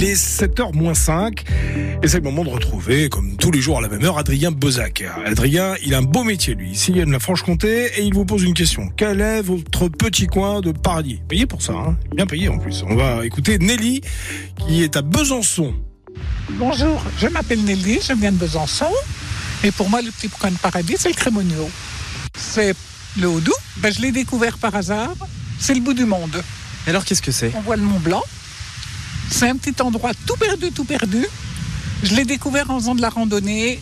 Il est 7h moins 5 et c'est le moment de retrouver, comme tous les jours à la même heure, Adrien Bozac. Adrien, il a un beau métier lui, ici de la Franche-Comté et il vous pose une question. Quel est votre petit coin de paradis Payé pour ça, hein bien payé en plus. On va écouter Nelly qui est à Besançon. Bonjour, je m'appelle Nelly, je viens de Besançon et pour moi le petit coin de paradis c'est le Crémonio. C'est le Haut-Doubs, ben, je l'ai découvert par hasard, c'est le bout du monde. Et alors qu'est-ce que c'est? On voit le Mont Blanc. C'est un petit endroit tout perdu, tout perdu. Je l'ai découvert en faisant de la randonnée,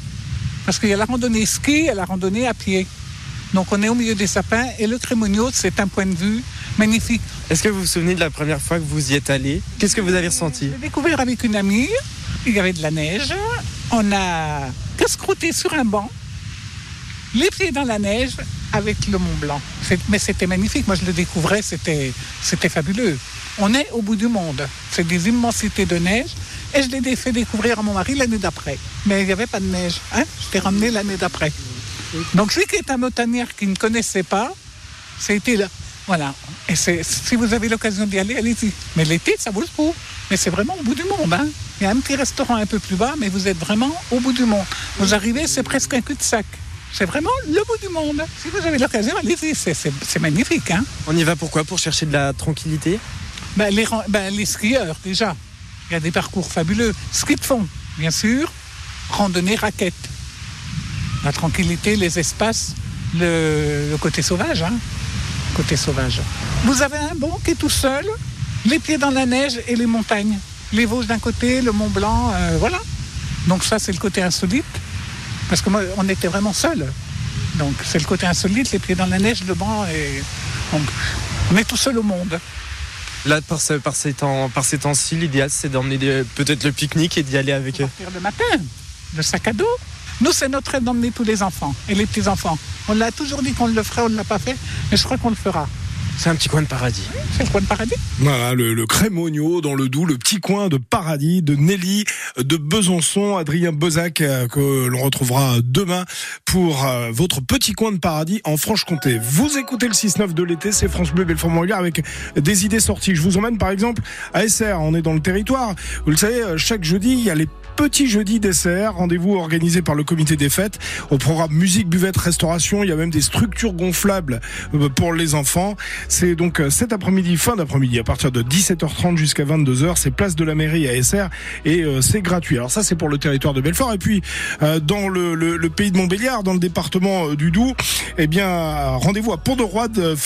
parce qu'il y a la randonnée ski et la randonnée à pied. Donc on est au milieu des sapins et le Crémonio, c'est un point de vue magnifique. Est-ce que vous vous souvenez de la première fois que vous y êtes allé? Qu'est-ce que vous avez ressenti? J'ai découvert avec une amie, il y avait de la neige, on a casse-croûté sur un banc, les pieds dans la neige avec le Mont Blanc. Mais c'était magnifique, moi je le découvrais, c'était fabuleux. On est au bout du monde, c'est des immensités de neige et je l'ai fait découvrir à mon mari l'année d'après. Mais il n'y avait pas de neige, hein je t'ai ramené l'année d'après. Donc lui qui est un montagnard qui ne connaissait pas, c'était là. Voilà. Et si vous avez l'occasion d'y aller, allez-y. Mais l'été, ça vaut le coup. Mais c'est vraiment au bout du monde. Hein. Il y a un petit restaurant un peu plus bas, mais vous êtes vraiment au bout du monde. Vous arrivez, c'est presque un cul-de-sac. C'est vraiment le bout du monde. Si vous avez l'occasion, allez-y. C'est- magnifique. Hein. On y va pourquoi Pour chercher de la tranquillité? Ben, les, ben, les skieurs, déjà. Il y a des parcours fabuleux. Ski de fond, bien sûr. Randonnée raquette. La tranquillité, les espaces, le, le côté sauvage. Hein. Côté sauvage. Vous avez un banc qui est tout seul, les pieds dans la neige et les montagnes. Les Vosges d'un côté, le Mont Blanc, euh, voilà. Donc ça, c'est le côté insolite. Parce que moi, on était vraiment seuls. Donc c'est le côté insolite, les pieds dans la neige, le banc. Et... On est tout seul au monde. Là, par, ce- par ces temps, par ces temps-ci, l'idéal c'est d'emmener peut-être le pique-nique et d'y aller avec eux. le matin, le sac à dos. Nous, c'est notre rêve d'emmener tous les enfants et les petits-enfants. On l'a toujours dit qu'on le ferait, on ne l'a pas fait, mais je crois qu'on le fera. C'est un petit coin de paradis. C'est le coin de paradis. Voilà, le, le Crémonio dans le Doubs, le petit coin de paradis de Nelly de Besançon, Adrien Bozac euh, que l'on retrouvera demain pour euh, votre petit coin de paradis en Franche-Comté. Vous écoutez le 6-9 de l'été, c'est France Bleu Belfort Montbéliard avec des idées sorties. Je vous emmène par exemple à SR, on est dans le territoire. Vous le savez, euh, chaque jeudi, il y a les petits jeudis d'SR, rendez-vous organisé par le comité des fêtes. Au programme musique, buvette, restauration, il y a même des structures gonflables euh, pour les enfants. C'est donc euh, cet après-midi, fin d'après-midi, à partir de 17h30 jusqu'à 22h. C'est place de la mairie à SR et euh, c'est gratuit. Alors ça, c'est pour le territoire de Belfort. Et puis, dans le, pays de Montbéliard, dans le département du Doubs, eh bien, rendez-vous à Pont-de-Roide,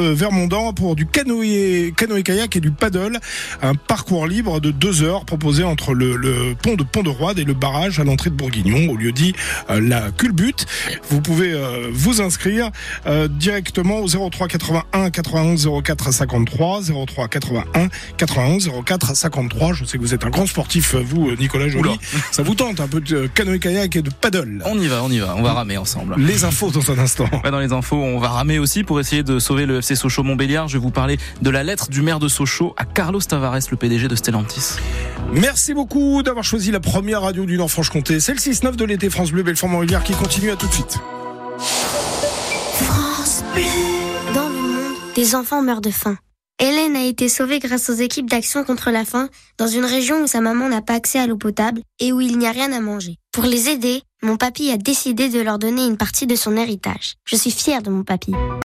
Vermondant pour du canoë, canoë-kayak et du paddle. Un parcours libre de deux heures proposé entre le, le pont de Pont-de-Roide et le barrage à l'entrée de Bourguignon, au lieu dit euh, la culbute. Vous pouvez euh, vous inscrire euh, directement au 03 81 91 04 53 03 81 91 04 53. Je sais que vous êtes un grand sportif, vous, Nicolas Joly. Ça vous tente un peu de canoë-kayak et de paddle. On y va, on y va, on va ramer ensemble. Les infos dans un instant. Ouais, dans les infos, on va ramer aussi pour essayer de sauver le FC Sochaux Montbéliard. Je vais vous parler de la lettre du maire de Sochaux à Carlos Tavares, le PDG de Stellantis. Merci beaucoup d'avoir choisi la première radio du Nord-Franche-Comté. C'est le 6-9 de l'été France Bleu Belfort Montbéliard qui continue à tout de suite. France Bleu. Dans le monde, des enfants meurent de faim. Hélène a été sauvée grâce aux équipes d'action contre la faim dans une région où sa maman n'a pas accès à l'eau potable et où il n'y a rien à manger. Pour les aider, mon papy a décidé de leur donner une partie de son héritage. Je suis fière de mon papy.